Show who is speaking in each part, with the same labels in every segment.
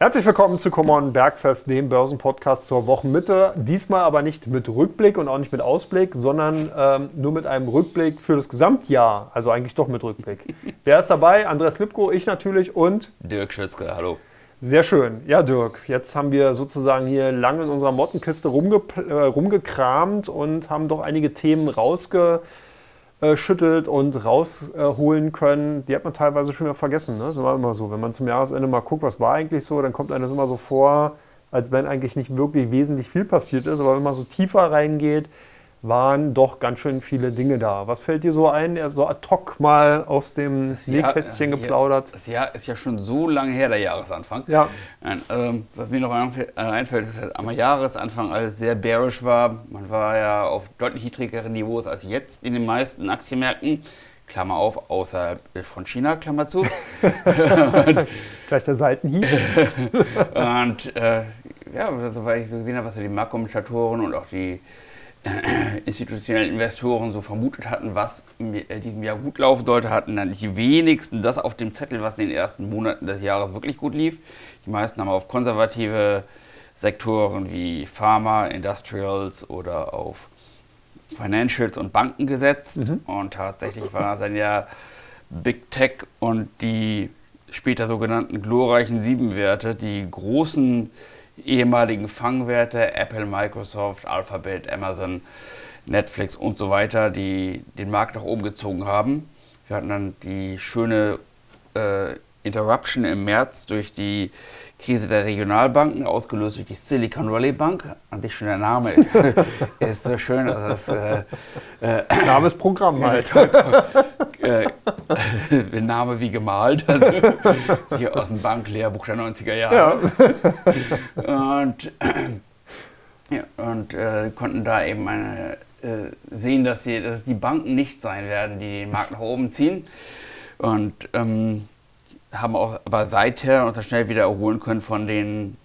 Speaker 1: Herzlich willkommen zu Common Bergfest, dem Börsenpodcast zur Wochenmitte. Diesmal aber nicht mit Rückblick und auch nicht mit Ausblick, sondern ähm, nur mit einem Rückblick für das Gesamtjahr. Also eigentlich doch mit Rückblick. Wer ist dabei? Andreas Lipko, ich natürlich und
Speaker 2: Dirk Schwitzke, hallo.
Speaker 1: Sehr schön. Ja, Dirk, jetzt haben wir sozusagen hier lange in unserer Mottenkiste rumge äh, rumgekramt und haben doch einige Themen rausge schüttelt und rausholen können, die hat man teilweise schon wieder vergessen. Ne? Das war immer so. Wenn man zum Jahresende mal guckt, was war eigentlich so, dann kommt einem das immer so vor, als wenn eigentlich nicht wirklich wesentlich viel passiert ist. Aber wenn man so tiefer reingeht, waren doch ganz schön viele Dinge da. Was fällt dir so ein, so ad hoc mal aus dem Nähkästchen geplaudert?
Speaker 2: Das Jahr ist ja schon so lange her, der Jahresanfang.
Speaker 1: Ja.
Speaker 2: Ähm, was mir noch äh, einfällt, ist, dass am Jahresanfang alles sehr bearish war. Man war ja auf deutlich niedrigeren Niveaus als jetzt in den meisten Aktienmärkten. Klammer auf, außerhalb von China, Klammer zu.
Speaker 1: Gleich der Seitenhieb.
Speaker 2: und äh, ja, soweit ich so gesehen habe, was die Marktkommentatoren und auch die institutionellen Investoren so vermutet hatten, was in äh, diesem Jahr gut laufen sollte, hatten dann die wenigsten das auf dem Zettel, was in den ersten Monaten des Jahres wirklich gut lief. Die meisten haben auf konservative Sektoren wie Pharma, Industrials oder auf Financials und Banken gesetzt. Mhm. Und tatsächlich war es dann ja Big Tech und die später sogenannten glorreichen Sieben-Werte, die großen ehemaligen Fangwerte, Apple, Microsoft, Alphabet, Amazon, Netflix und so weiter, die den Markt nach oben gezogen haben. Wir hatten dann die schöne äh, Interruption im März durch die Krise der Regionalbanken, ausgelöst durch die Silicon Valley Bank. An sich schon der Name ist so schön. Also das, äh,
Speaker 1: äh, Name ist Programm halt.
Speaker 2: äh, Name wie gemalt. Hier aus dem Banklehrbuch der 90er Jahre. Ja. Und, ja, und äh, konnten da eben eine, äh, sehen, dass, sie, dass es die Banken nicht sein werden, die den Markt nach oben ziehen. Und ähm, haben auch aber seither uns schnell wieder erholen können von den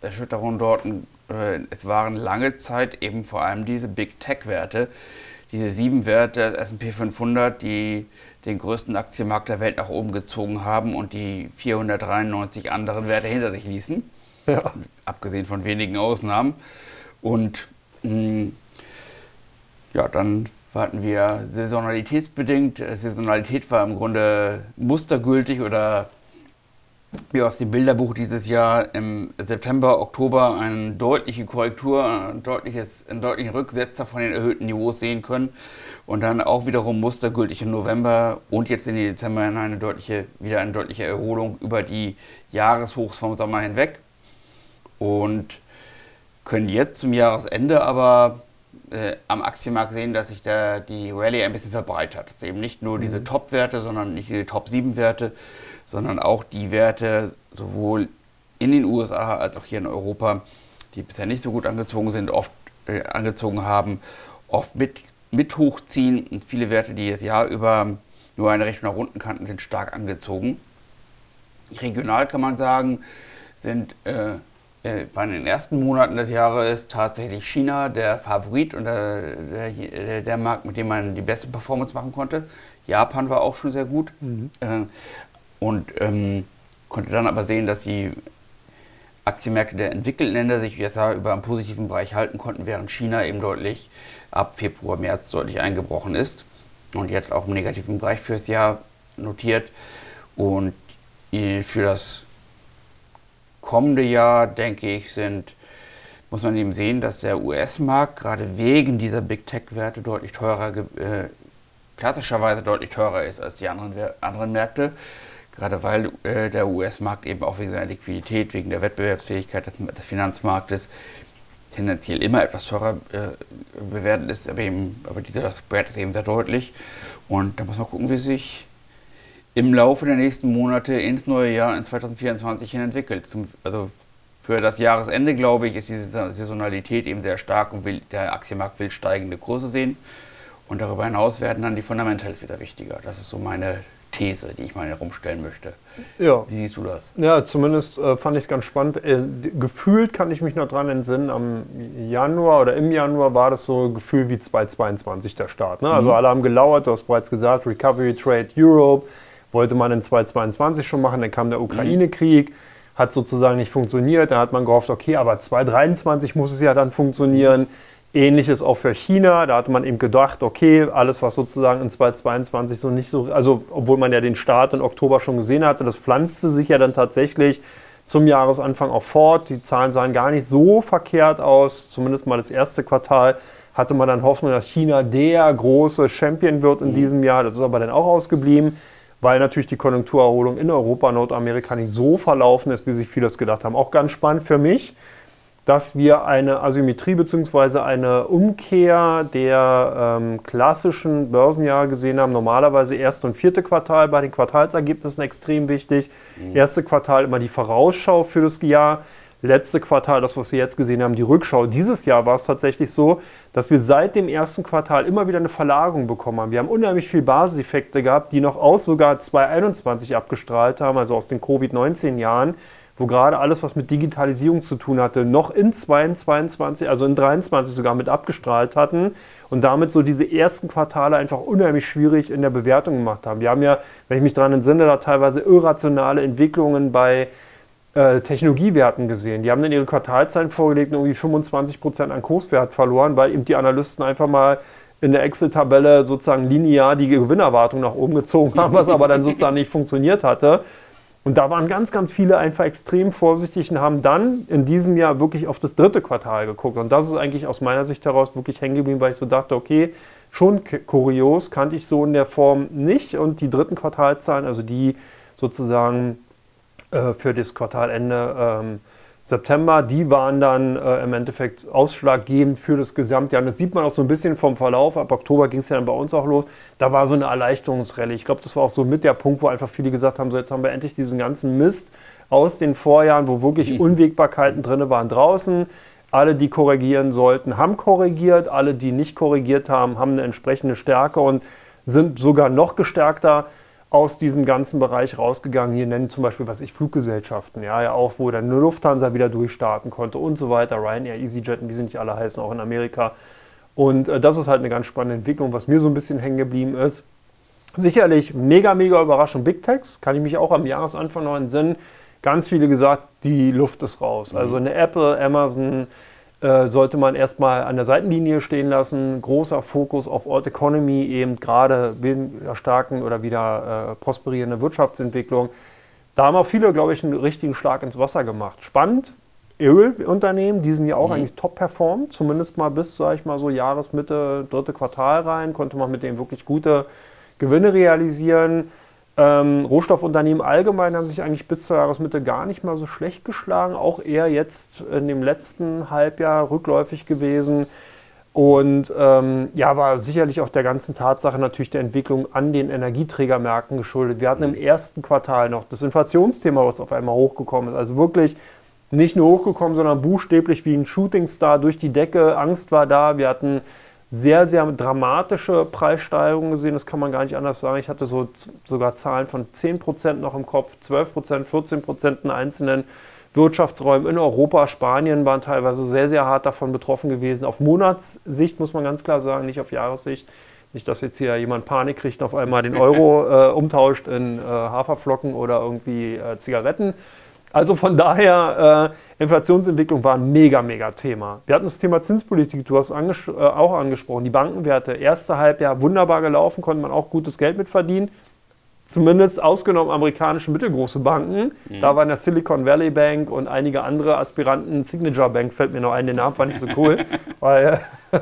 Speaker 2: Erschütterungen dort. Äh, es waren lange Zeit eben vor allem diese Big Tech-Werte, diese sieben Werte S&P 500, die den größten Aktienmarkt der Welt nach oben gezogen haben und die 493 anderen Werte hinter sich ließen. Ja. Abgesehen von wenigen Ausnahmen. Und mh, hm, ja, dann hatten wir saisonalitätsbedingt. Saisonalität war im Grunde mustergültig oder wie aus dem Bilderbuch dieses Jahr im September, Oktober eine deutliche Korrektur, ein deutliches, einen deutlichen Rücksetzer von den erhöhten Niveaus sehen können. Und dann auch wiederum mustergültig im November und jetzt in den Dezember eine deutliche, wieder eine deutliche Erholung über die Jahreshochs vom Sommer hinweg. Und können jetzt zum Jahresende aber äh, am Aktienmarkt sehen, dass sich da die Rallye ein bisschen verbreitet hat. Es eben nicht nur diese mhm. Top-Werte, sondern nicht die Top-7-Werte, sondern auch die Werte sowohl in den USA als auch hier in Europa, die bisher nicht so gut angezogen sind, oft äh, angezogen haben, oft mit, mit hochziehen. Und viele Werte, die das Jahr über nur eine Richtung nach unten kannten, sind stark angezogen. Regional kann man sagen, sind äh, bei den ersten Monaten des Jahres tatsächlich China der Favorit und der, der, der, Markt, mit dem man die beste Performance machen konnte. Japan war auch schon sehr gut. Mhm. Äh, und ähm, konnte dann aber sehen, dass die Aktienmärkte der entwickelten Länder sich jetzt über einen positiven Bereich halten konnten, während China eben deutlich ab Februar, März deutlich eingebrochen ist und jetzt auch im negativen Bereich fürs Jahr notiert. Und für das kommende Jahr, denke ich, sind, muss man eben sehen, dass der US-Markt gerade wegen dieser Big Tech-Werte deutlich teurer, äh, klassischerweise deutlich teurer ist als die anderen, anderen Märkte. Gerade weil äh, der US-Markt eben auch wegen seiner Liquidität, wegen der Wettbewerbsfähigkeit des, des Finanzmarktes tendenziell immer etwas teurer äh, bewertet ist, aber, eben, aber dieser Spread ist eben sehr deutlich. Und da muss man gucken, wie sich im Laufe der nächsten Monate ins neue Jahr in 2024 hin entwickelt. Zum, also für das Jahresende, glaube ich, ist diese Saisonalität eben sehr stark und will, der Aktienmarkt will steigende Kurse sehen. Und darüber hinaus werden dann die Fundamentals wieder wichtiger. Das ist so meine These, die ich mal herumstellen möchte.
Speaker 1: Ja. Wie siehst du das? Ja, zumindest äh, fand ich es ganz spannend. Äh, gefühlt kann ich mich noch dran entsinnen, am Januar oder im Januar war das so ein Gefühl wie 2022 der Start. Ne? Also mhm. alle haben gelauert, du hast bereits gesagt, Recovery Trade Europe wollte man in 2022 schon machen, dann kam der Ukraine-Krieg. hat sozusagen nicht funktioniert. Da hat man gehofft, okay, aber 2023 muss es ja dann funktionieren. Ähnliches auch für China. Da hatte man eben gedacht, okay, alles, was sozusagen in 2022 so nicht so, also obwohl man ja den Start im Oktober schon gesehen hatte, das pflanzte sich ja dann tatsächlich zum Jahresanfang auch fort. Die Zahlen sahen gar nicht so verkehrt aus, zumindest mal das erste Quartal hatte man dann Hoffnung, dass China der große Champion wird in mhm. diesem Jahr. Das ist aber dann auch ausgeblieben weil natürlich die Konjunkturerholung in Europa, Nordamerika nicht so verlaufen ist, wie sich viele das gedacht haben. Auch ganz spannend für mich, dass wir eine Asymmetrie bzw. eine Umkehr der ähm, klassischen Börsenjahre gesehen haben. Normalerweise erste und vierte Quartal bei den Quartalsergebnissen extrem wichtig. Mhm. Erste Quartal immer die Vorausschau für das Jahr letzte Quartal, das, was wir jetzt gesehen haben, die Rückschau. Dieses Jahr war es tatsächlich so, dass wir seit dem ersten Quartal immer wieder eine Verlagerung bekommen haben. Wir haben unheimlich viele Basiseffekte gehabt, die noch aus sogar 2021 abgestrahlt haben, also aus den Covid-19-Jahren, wo gerade alles, was mit Digitalisierung zu tun hatte, noch in 2022, also in 2023 sogar mit abgestrahlt hatten und damit so diese ersten Quartale einfach unheimlich schwierig in der Bewertung gemacht haben. Wir haben ja, wenn ich mich daran entsinne, da teilweise irrationale Entwicklungen bei äh, Technologiewerten gesehen. Die haben dann ihre Quartalzahlen vorgelegt und irgendwie 25 Prozent an Kurswert verloren, weil eben die Analysten einfach mal in der Excel-Tabelle sozusagen linear die Gewinnerwartung nach oben gezogen haben, was aber dann sozusagen nicht funktioniert hatte. Und da waren ganz, ganz viele einfach extrem vorsichtig und haben dann in diesem Jahr wirklich auf das dritte Quartal geguckt. Und das ist eigentlich aus meiner Sicht heraus wirklich hängen geblieben, weil ich so dachte, okay, schon kurios, kannte ich so in der Form nicht. Und die dritten Quartalzahlen, also die sozusagen äh, für das Quartalende ähm, September, die waren dann äh, im Endeffekt ausschlaggebend für das Gesamtjahr. Und das sieht man auch so ein bisschen vom Verlauf. Ab Oktober ging es ja dann bei uns auch los. Da war so eine Erleichterungsrallye. Ich glaube, das war auch so mit der Punkt, wo einfach viele gesagt haben: so jetzt haben wir endlich diesen ganzen Mist aus den Vorjahren, wo wirklich mhm. Unwägbarkeiten drin waren, draußen. Alle, die korrigieren sollten, haben korrigiert. Alle, die nicht korrigiert haben, haben eine entsprechende Stärke und sind sogar noch gestärkter aus diesem ganzen Bereich rausgegangen. Hier nennen zum Beispiel, was ich, Fluggesellschaften, ja, ja auch, wo dann eine Lufthansa wieder durchstarten konnte und so weiter, Ryanair, EasyJet und wie sie nicht alle heißen, auch in Amerika. Und äh, das ist halt eine ganz spannende Entwicklung, was mir so ein bisschen hängen geblieben ist. Sicherlich mega, mega überraschend Big Techs, kann ich mich auch am Jahresanfang noch entsinnen. Ganz viele gesagt, die Luft ist raus. Mhm. Also eine Apple, Amazon, sollte man erstmal an der Seitenlinie stehen lassen. Großer Fokus auf Old Economy, eben gerade wieder starken oder wieder äh, prosperierende Wirtschaftsentwicklung. Da haben auch viele, glaube ich, einen richtigen Schlag ins Wasser gemacht. Spannend. Ölunternehmen, die sind ja auch mhm. eigentlich top performt, zumindest mal bis, sage ich mal, so Jahresmitte, dritte Quartal rein, konnte man mit denen wirklich gute Gewinne realisieren. Ähm, Rohstoffunternehmen allgemein haben sich eigentlich bis zur Jahresmitte gar nicht mal so schlecht geschlagen, auch eher jetzt in dem letzten Halbjahr rückläufig gewesen. Und ähm, ja, war sicherlich auch der ganzen Tatsache natürlich der Entwicklung an den Energieträgermärkten geschuldet. Wir hatten im ersten Quartal noch das Inflationsthema, was auf einmal hochgekommen ist. Also wirklich nicht nur hochgekommen, sondern buchstäblich wie ein Shootingstar durch die Decke. Angst war da. Wir hatten sehr, sehr dramatische Preissteigerungen gesehen. Das kann man gar nicht anders sagen. Ich hatte so sogar Zahlen von 10% noch im Kopf, 12%, 14% in einzelnen Wirtschaftsräumen in Europa. Spanien waren teilweise sehr, sehr hart davon betroffen gewesen. Auf Monatssicht muss man ganz klar sagen, nicht auf Jahressicht. Nicht, dass jetzt hier jemand Panik kriegt und auf einmal den Euro äh, umtauscht in äh, Haferflocken oder irgendwie äh, Zigaretten. Also von daher, äh, Inflationsentwicklung war ein mega, mega Thema. Wir hatten das Thema Zinspolitik, du hast anges äh, auch angesprochen, die Bankenwerte. Erste Halbjahr wunderbar gelaufen, konnte man auch gutes Geld mit verdienen. Zumindest ausgenommen amerikanische mittelgroße Banken. Mhm. Da waren der Silicon Valley Bank und einige andere Aspiranten. Signature Bank fällt mir noch ein, den Namen fand ich so cool, weil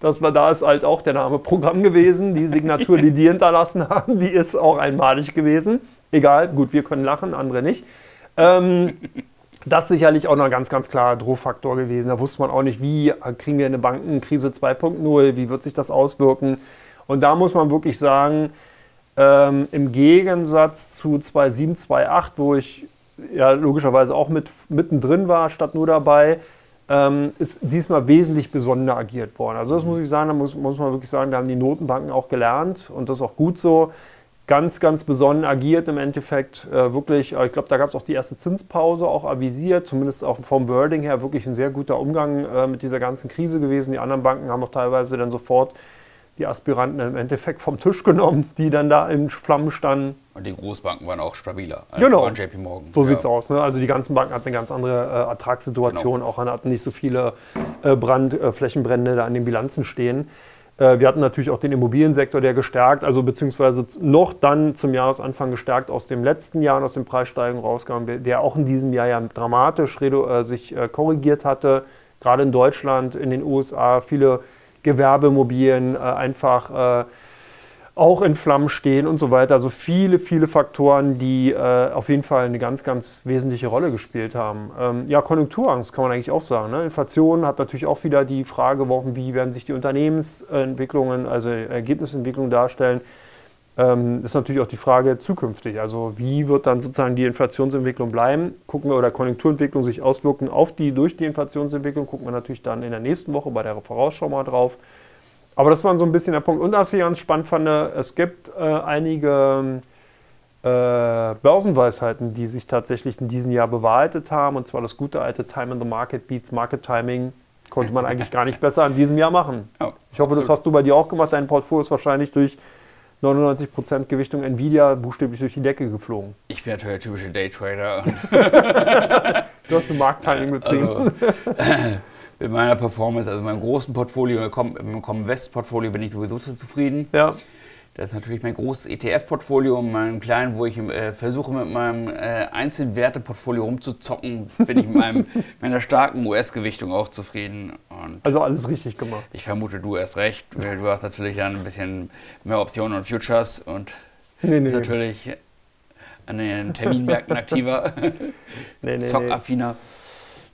Speaker 1: das war da ist halt auch der Name Programm gewesen. Die Signatur, die die hinterlassen haben, die ist auch einmalig gewesen. Egal, gut, wir können lachen, andere nicht. Ähm, das ist sicherlich auch noch ein ganz, ganz klarer Drohfaktor gewesen. Da wusste man auch nicht, wie kriegen wir eine Bankenkrise 2.0, wie wird sich das auswirken. Und da muss man wirklich sagen, ähm, im Gegensatz zu 2007, 2008, wo ich ja logischerweise auch mit, mittendrin war, statt nur dabei, ähm, ist diesmal wesentlich besonder agiert worden. Also das muss ich sagen, da muss, muss man wirklich sagen, da haben die Notenbanken auch gelernt und das ist auch gut so ganz, ganz besonnen agiert im Endeffekt. Äh, wirklich, äh, ich glaube, da gab es auch die erste Zinspause auch avisiert, zumindest auch vom Wording her wirklich ein sehr guter Umgang äh, mit dieser ganzen Krise gewesen. Die anderen Banken haben auch teilweise dann sofort die Aspiranten im Endeffekt vom Tisch genommen, die dann da in Flammen standen.
Speaker 2: Und die Großbanken waren auch stabiler.
Speaker 1: Genau.
Speaker 2: JP Morgan.
Speaker 1: So ja. sieht's aus. Ne? Also die ganzen Banken hatten eine ganz andere äh, Ertragssituation, genau. auch hatten nicht so viele äh, Brandflächenbrände äh, da an den Bilanzen stehen. Äh, wir hatten natürlich auch den Immobiliensektor, der gestärkt, also beziehungsweise noch dann zum Jahresanfang gestärkt aus dem letzten Jahr und aus den Preissteigerungen rauskam, der auch in diesem Jahr ja dramatisch äh, sich äh, korrigiert hatte. Gerade in Deutschland, in den USA, viele Gewerbemobilien einfach auch in Flammen stehen und so weiter. Also viele, viele Faktoren, die äh, auf jeden Fall eine ganz, ganz wesentliche Rolle gespielt haben. Ähm, ja, Konjunkturangst kann man eigentlich auch sagen. Ne? Inflation hat natürlich auch wieder die Frage geworfen, wie werden sich die Unternehmensentwicklungen, also Ergebnisentwicklungen darstellen. Ähm, ist natürlich auch die Frage zukünftig. Also wie wird dann sozusagen die Inflationsentwicklung bleiben? Gucken wir oder Konjunkturentwicklung sich auswirken auf die durch die Inflationsentwicklung, gucken wir natürlich dann in der nächsten Woche bei der Vorausschau mal drauf. Aber das war so ein bisschen der Punkt. Und was ich ganz spannend fand, es gibt äh, einige äh, Börsenweisheiten, die sich tatsächlich in diesem Jahr bewahrheitet haben. Und zwar das gute alte Time in the Market beats Market Timing. Konnte man eigentlich gar nicht besser in diesem Jahr machen. Oh, ich hoffe, absolut. das hast du bei dir auch gemacht. Dein Portfolio ist wahrscheinlich durch 99% Gewichtung Nvidia buchstäblich durch die Decke geflogen.
Speaker 2: Ich bin natürlich der typische Daytrader.
Speaker 1: du hast ein Markttiming betrieben. Also,
Speaker 2: mit meiner Performance, also meinem großen Portfolio, im Com-West-Portfolio bin ich sowieso zu zufrieden.
Speaker 1: Ja.
Speaker 2: Das ist natürlich mein großes ETF-Portfolio und meinem kleinen, wo ich äh, versuche mit meinem äh, Einzelwerte-Portfolio rumzuzocken, bin ich mit meinem, meiner starken US-Gewichtung auch zufrieden.
Speaker 1: Und also alles richtig gemacht.
Speaker 2: Ich vermute, du hast recht. Du hast natürlich dann ein bisschen mehr Optionen und Futures und nee, nee, natürlich an den Terminmärkten aktiver, nee, nee, Zockaffiner.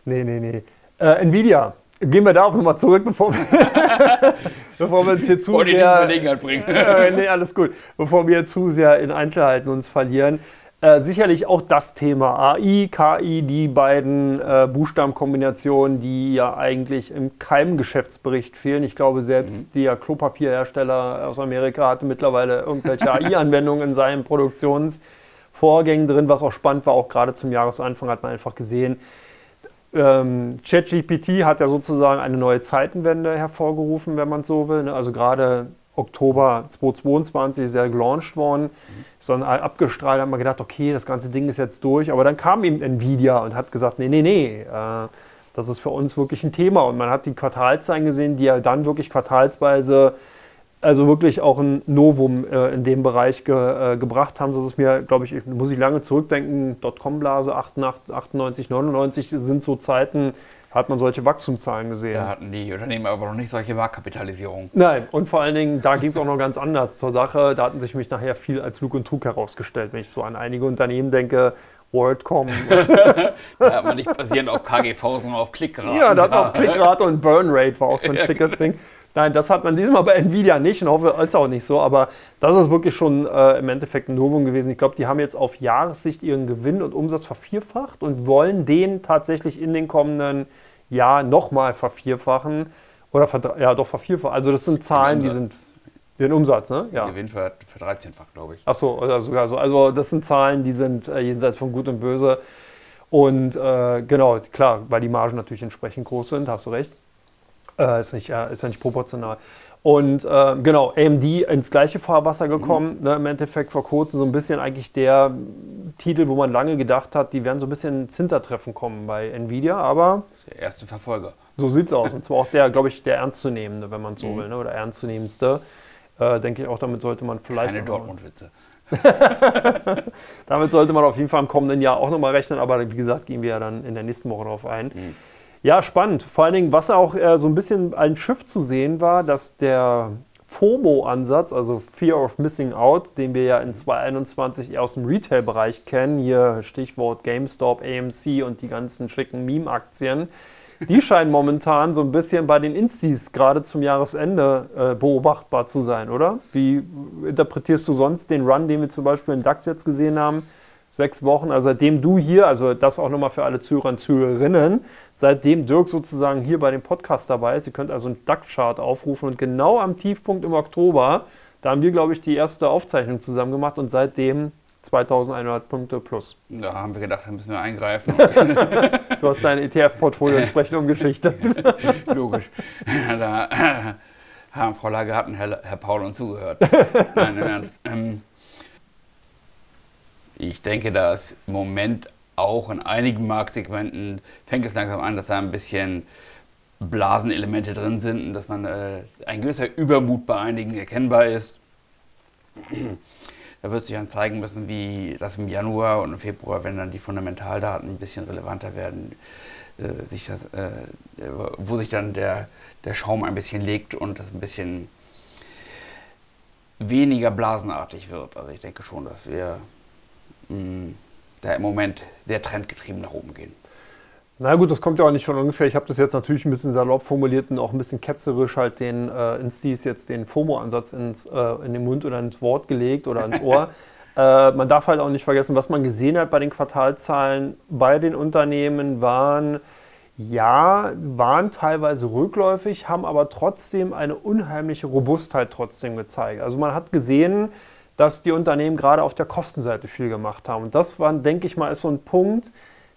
Speaker 1: Nee, nee, nee. Äh, Nvidia. Gehen wir darauf nochmal zurück, bevor wir, bevor wir uns hier zu Wollte sehr...
Speaker 2: Bringen.
Speaker 1: äh, nee, alles gut. Bevor wir zu sehr in Einzelheiten uns verlieren. Äh, sicherlich auch das Thema AI, KI, die beiden äh, Buchstabenkombinationen, die ja eigentlich im Keimgeschäftsbericht fehlen. Ich glaube, selbst mhm. der Klopapierhersteller aus Amerika hatte mittlerweile irgendwelche AI-Anwendungen in seinen Produktionsvorgängen drin, was auch spannend war. Auch gerade zum Jahresanfang hat man einfach gesehen, ähm, ChatGPT hat ja sozusagen eine neue Zeitenwende hervorgerufen, wenn man so will. Ne? Also gerade Oktober 2022 ist ja gelauncht worden, mhm. sondern abgestrahlt hat man gedacht, okay, das ganze Ding ist jetzt durch. Aber dann kam eben Nvidia und hat gesagt, nee, nee, nee, äh, das ist für uns wirklich ein Thema. Und man hat die Quartalzahlen gesehen, die ja dann wirklich quartalsweise also wirklich auch ein Novum äh, in dem Bereich ge, äh, gebracht haben. Das ist mir, glaube ich, muss ich lange zurückdenken, Dotcom-Blase 98, 98, 99 sind so Zeiten, hat man solche Wachstumszahlen gesehen.
Speaker 2: Da hatten die Unternehmen aber noch nicht solche Marktkapitalisierung.
Speaker 1: Nein, und vor allen Dingen, da ging es auch noch ganz anders zur Sache. Da hatten sich mich nachher viel als Lug und Trug herausgestellt, wenn ich so an einige Unternehmen denke. WorldCom.
Speaker 2: da hat man nicht basierend auf KGV, sondern auf Klickrate.
Speaker 1: Ja, da hat man auf Klickrate und Burnrate war auch so ein schickes Ding. Nein, das hat man diesmal bei Nvidia nicht und hoffe, ist auch nicht so. Aber das ist wirklich schon äh, im Endeffekt ein Novum gewesen. Ich glaube, die haben jetzt auf Jahressicht ihren Gewinn und Umsatz vervierfacht und wollen den tatsächlich in den kommenden Jahren nochmal vervierfachen. Oder ja, doch vervierfachen. Also das sind Zahlen, die sind den Umsatz, ne?
Speaker 2: Ja. Gewinn ver, ver 13-fach, glaube ich.
Speaker 1: Ach so, oder sogar so. Also das sind Zahlen, die sind äh, jenseits von Gut und Böse. Und äh, genau, klar, weil die Margen natürlich entsprechend groß sind, hast du recht. Äh, ist, nicht, äh, ist ja nicht proportional. Und äh, genau, AMD ins gleiche Fahrwasser gekommen. Mhm. Ne, Im Endeffekt vor kurzem so ein bisschen eigentlich der Titel, wo man lange gedacht hat, die werden so ein bisschen ins Hintertreffen kommen bei Nvidia, aber.
Speaker 2: Der erste Verfolger.
Speaker 1: So sieht es aus. Und zwar auch der, glaube ich, der ernstzunehmende, wenn man so mhm. will, ne, oder ernstzunehmendste. Äh, denke ich auch, damit sollte man vielleicht.
Speaker 2: Keine Dortmund-Witze.
Speaker 1: damit sollte man auf jeden Fall im kommenden Jahr auch nochmal rechnen, aber wie gesagt, gehen wir ja dann in der nächsten Woche darauf ein. Mhm. Ja, spannend. Vor allen Dingen, was auch äh, so ein bisschen ein Schiff zu sehen war, dass der FOMO-Ansatz, also Fear of Missing Out, den wir ja in 2021 eher aus dem Retail-Bereich kennen, hier Stichwort GameStop, AMC und die ganzen schicken Meme-Aktien, die scheinen momentan so ein bisschen bei den Instis gerade zum Jahresende äh, beobachtbar zu sein, oder? Wie interpretierst du sonst den Run, den wir zum Beispiel in DAX jetzt gesehen haben? Sechs Wochen, also seitdem du hier, also das auch nochmal für alle Zuhörer und Zuhörerinnen, seitdem Dirk sozusagen hier bei dem Podcast dabei ist. Ihr könnt also einen DAX-Chart aufrufen und genau am Tiefpunkt im Oktober, da haben wir, glaube ich, die erste Aufzeichnung zusammen gemacht und seitdem 2100 Punkte plus.
Speaker 2: Da haben wir gedacht, da müssen wir eingreifen.
Speaker 1: du hast dein ETF-Portfolio entsprechend umgeschichtet.
Speaker 2: Logisch. Da haben Frau Lagarde und Herr, Herr Paul uns zugehört. Nein, im Ernst. Ähm, ich denke, dass im Moment auch in einigen Marktsegmenten fängt es langsam an, dass da ein bisschen Blasenelemente drin sind und dass man äh, ein gewisser Übermut bei einigen erkennbar ist. Da wird sich dann zeigen müssen, wie das im Januar und im Februar, wenn dann die Fundamentaldaten ein bisschen relevanter werden, äh, sich das, äh, wo sich dann der, der Schaum ein bisschen legt und das ein bisschen weniger blasenartig wird. Also ich denke schon, dass wir mh, mm, da im Moment sehr trendgetrieben nach oben gehen.
Speaker 1: Na gut, das kommt ja auch nicht von ungefähr. Ich habe das jetzt natürlich ein bisschen salopp formuliert und auch ein bisschen ketzerisch halt den äh, Instis jetzt den FOMO-Ansatz ins, äh, in den Mund oder ins Wort gelegt oder ins Ohr. äh, man darf halt auch nicht vergessen, was man gesehen hat bei den Quartalzahlen bei den Unternehmen waren, ja, waren teilweise rückläufig, haben aber trotzdem eine unheimliche Robustheit trotzdem gezeigt. Also man hat gesehen, dass die Unternehmen gerade auf der Kostenseite viel gemacht haben. Und das war, denke ich mal, ist so ein Punkt,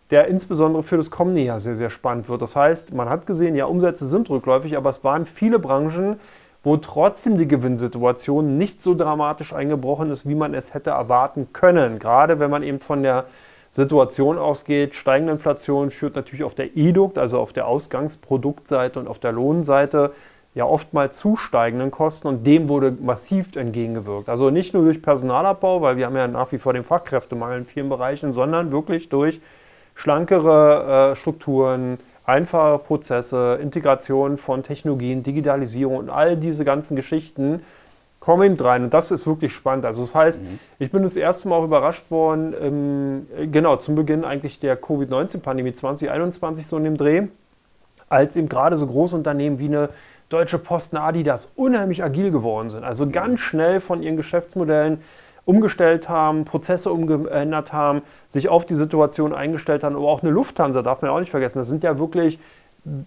Speaker 1: der insbesondere für das kommende Jahr sehr, sehr spannend wird. Das heißt, man hat gesehen, ja, Umsätze sind rückläufig, aber es waren viele Branchen, wo trotzdem die Gewinnsituation nicht so dramatisch eingebrochen ist, wie man es hätte erwarten können. Gerade wenn man eben von der Situation ausgeht, steigende Inflation führt natürlich auf der EDUCT, also auf der Ausgangsproduktseite und auf der Lohnseite, ja oftmals zu steigenden Kosten und dem wurde massiv entgegengewirkt. Also nicht nur durch Personalabbau, weil wir haben ja nach wie vor den Fachkräftemangel in vielen Bereichen, sondern wirklich durch schlankere äh, Strukturen, einfache Prozesse, Integration von Technologien, Digitalisierung und all diese ganzen Geschichten kommen eben rein. Und das ist wirklich spannend. Also das heißt, mhm. ich bin das erste Mal auch überrascht worden, ähm, genau, zum Beginn eigentlich der Covid-19-Pandemie 2021 so in dem Dreh, als eben gerade so Großunternehmen wie eine Deutsche Post, eine Adidas unheimlich agil geworden sind. Also ganz schnell von ihren Geschäftsmodellen umgestellt haben, Prozesse umgeändert haben, sich auf die Situation eingestellt haben. Aber auch eine Lufthansa darf man ja auch nicht vergessen. Das sind ja wirklich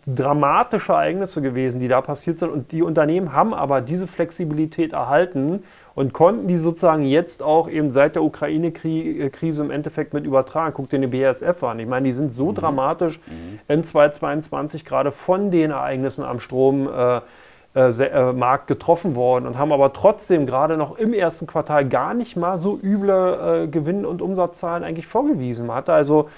Speaker 1: dramatische Ereignisse gewesen, die da passiert sind. Und die Unternehmen haben aber diese Flexibilität erhalten und konnten die sozusagen jetzt auch eben seit der Ukraine-Krise im Endeffekt mit übertragen. Guck dir den BASF an. Ich meine, die sind so mhm. dramatisch mhm. in 2022 gerade von den Ereignissen am Strom. Äh, äh, äh, Markt getroffen worden und haben aber trotzdem gerade noch im ersten Quartal gar nicht mal so üble äh, Gewinn- und Umsatzzahlen eigentlich vorgewiesen. Man hatte also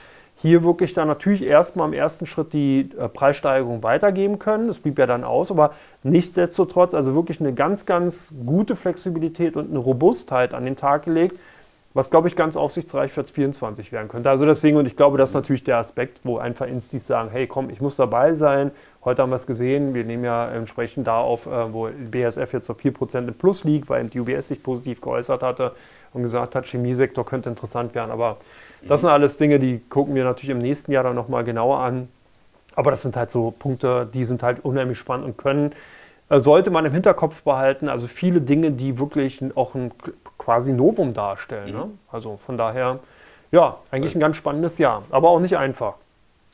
Speaker 1: hier wirklich dann natürlich erstmal im ersten Schritt die äh, Preissteigerung weitergeben können. Das blieb ja dann aus, aber nichtsdestotrotz also wirklich eine ganz, ganz gute Flexibilität und eine Robustheit an den Tag gelegt, was, glaube ich, ganz aufsichtsreich für 2024 werden könnte. Also deswegen, und ich glaube, das ist natürlich der Aspekt, wo einfach Instis sagen, hey, komm, ich muss dabei sein. Heute haben wir es gesehen, wir nehmen ja entsprechend da auf, äh, wo BSF jetzt auf 4% im Plus liegt, weil die UBS sich positiv geäußert hatte und gesagt hat, Chemiesektor könnte interessant werden. Aber das sind alles Dinge, die gucken wir natürlich im nächsten Jahr dann nochmal genauer an. Aber das sind halt so Punkte, die sind halt unheimlich spannend und können äh, sollte man im Hinterkopf behalten. Also viele Dinge, die wirklich auch ein quasi Novum darstellen. Mhm. Ne? Also von daher, ja, eigentlich ein ganz spannendes Jahr, aber auch nicht einfach.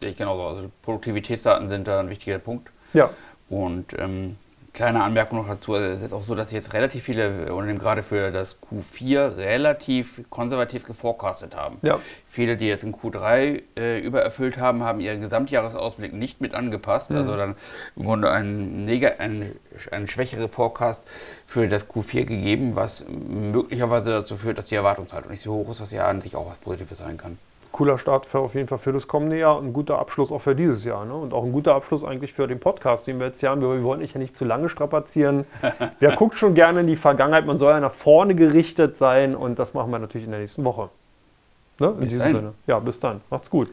Speaker 2: Ich genauso. Also Produktivitätsdaten sind da ein wichtiger Punkt.
Speaker 1: Ja.
Speaker 2: Und ähm, kleine Anmerkung noch dazu, es ist auch so, dass jetzt relativ viele Unternehmen gerade für das Q4 relativ konservativ geforecastet haben.
Speaker 1: Ja.
Speaker 2: Viele, die jetzt in Q3 äh, übererfüllt haben, haben ihren Gesamtjahresausblick nicht mit angepasst. Mhm. Also dann im Grunde einen, einen, einen schwächeren Forecast für das Q4 gegeben, was möglicherweise dazu führt, dass die Erwartungshaltung nicht so hoch ist, was ja an sich auch was Positives sein kann
Speaker 1: cooler Start für auf jeden Fall für das kommende Jahr und ein guter Abschluss auch für dieses Jahr. Ne? Und auch ein guter Abschluss eigentlich für den Podcast, den wir jetzt hier haben. Wir, wir wollen dich ja nicht zu lange strapazieren. Wer guckt schon gerne in die Vergangenheit? Man soll ja nach vorne gerichtet sein und das machen wir natürlich in der nächsten Woche. Ne? In bis diesem dahin. Sinne. Ja, bis dann. Macht's gut.